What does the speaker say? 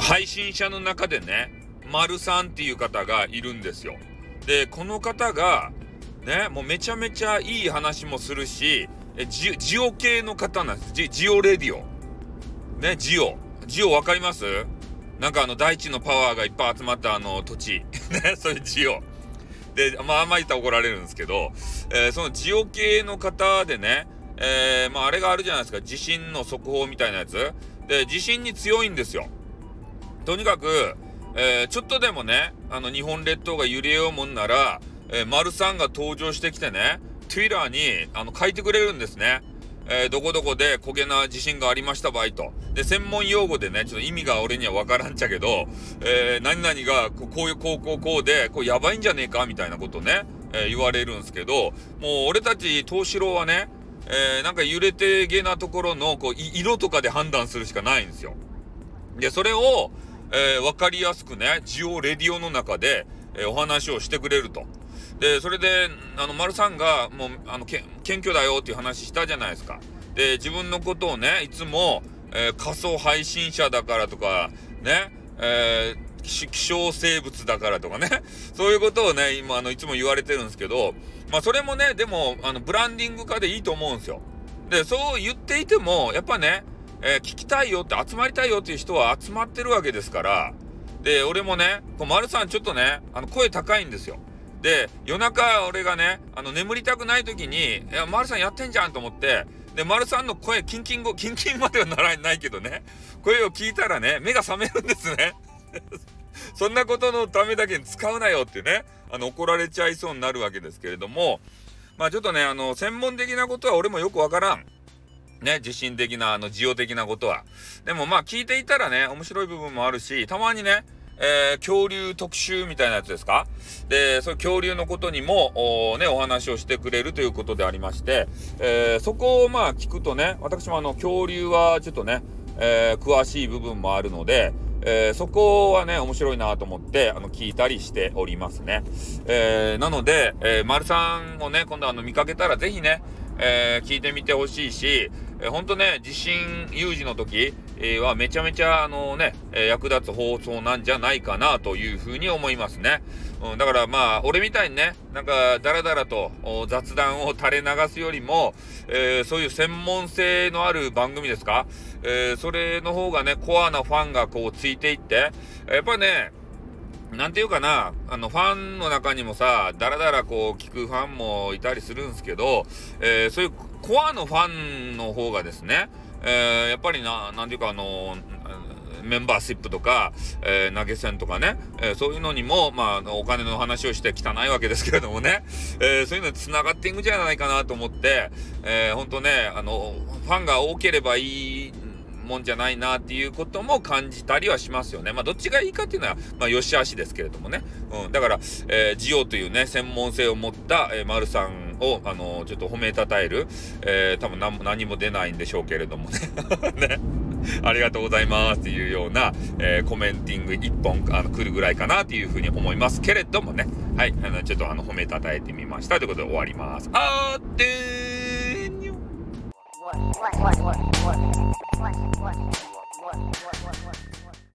の配信者の中でね、丸さんっていう方がいるんですよ。で、この方が、ね、もうめちゃめちゃいい話もするし、えジジオ系の方なんですジ。ジオレディオ。ね、ジオ。ジオわかります？なんかあの大地のパワーがいっぱい集まったあの土地。ね、そういうジオ。で、まああんまり言ったら怒られるんですけど、えー、そのジオ系の方でね、えー、まああれがあるじゃないですか。地震の速報みたいなやつ。で、地震に強いんですよ。とにかく、えー、ちょっとでもね、あの日本列島が揺れようもんなら、えー、丸さんが登場してきてね、Twitter にあの書いてくれるんですね。えー、どこどこで焦げな地震がありました場合と。で、専門用語でね、ちょっと意味が俺にはわからんちゃけど、えー、何々がこういうこうこうこうで、こうやばいんじゃねえかみたいなことね、えー、言われるんですけど、もう俺たち東四郎はね、えー、なんか揺れてげなところの、こう、色とかで判断するしかないんですよ。で、それを、えー、わかりやすくね、ジオレディオの中で、えー、お話をしてくれると。で、それで、あの、丸さんが、もう、あの、謙虚だよっていう話したじゃないですか。で、自分のことをね、いつも、えー、仮想配信者だからとか、ね、えー、希少生物だからとかね、そういうことをね、今、あの、いつも言われてるんですけど、まあ、それもね、でも、あの、ブランディング化でいいと思うんですよ。で、そう言っていても、やっぱね、えー、聞きたいよって、集まりたいよっていう人は集まってるわけですから、で、俺もね、こう、丸さんちょっとね、あの、声高いんですよ。で、夜中俺がね、あの、眠りたくない時に、いや、丸さんやってんじゃんと思って、で、丸さんの声、キンキン語、キンキンまではならないけどね、声を聞いたらね、目が覚めるんですね。そんなことのためだけに使うなよってね、あの、怒られちゃいそうになるわけですけれども、まあちょっとね、あの、専門的なことは俺もよくわからん。ね、地震的な、あの、需要的なことは。でもまあ聞いていたらね、面白い部分もあるし、たまにね、えー、恐竜特集みたいなやつですか？で、その恐竜のことにも、おね、お話をしてくれるということでありまして、えー、そこをまあ聞くとね、私もあの、恐竜はちょっとね、えー、詳しい部分もあるので、えー、そこはね、面白いなと思って、あの、聞いたりしておりますね。えー、なので、えー、丸さんをね、今度あの、見かけたらぜひね、えー、聞いてみてほしいし、えー、ほんとね、地震有事の時、えー、はめちゃめちゃあのね、え役立つ放送なんじゃないかなというふうに思いますね。うん、だからまあ、俺みたいにね、なんかダラダラと雑談を垂れ流すよりも、えーそういう専門性のある番組ですか、えそれの方がね、コアなファンがこうついていって、やっぱね、なんていうかな、あの、ファンの中にもさ、だらだらこう聞くファンもいたりするんですけど、えー、そういうコアのファンの方がですね、えー、やっぱりな、なんていうかあのメンバーシップとか、えー、投げ銭とかね、えー、そういうのにも、まあ、お金の話をして汚いわけですけれどもね、えー、そういうのに繋がっていくんじゃないかなと思って、えー、ほんとね、あの、ファンが多ければいいもんじゃないなっていうことも感じたりはしますよね。まあ、どっちがいいかっていうのは、まあ、良し悪しですけれどもね。うん。だから、えー、ジオというね、専門性を持った、えー、丸さんを、あのー、ちょっと褒めたたえる、えー、多分何何も出ないんでしょうけれどもね。ね。ありがとうございますっていうような、えー、コメンティング一本あの来るぐらいかなっていうふうに思いますけれどもね。はい。あの、ちょっとあの、褒めたたえてみましたということで終わります。あーてーにょ one, one, one,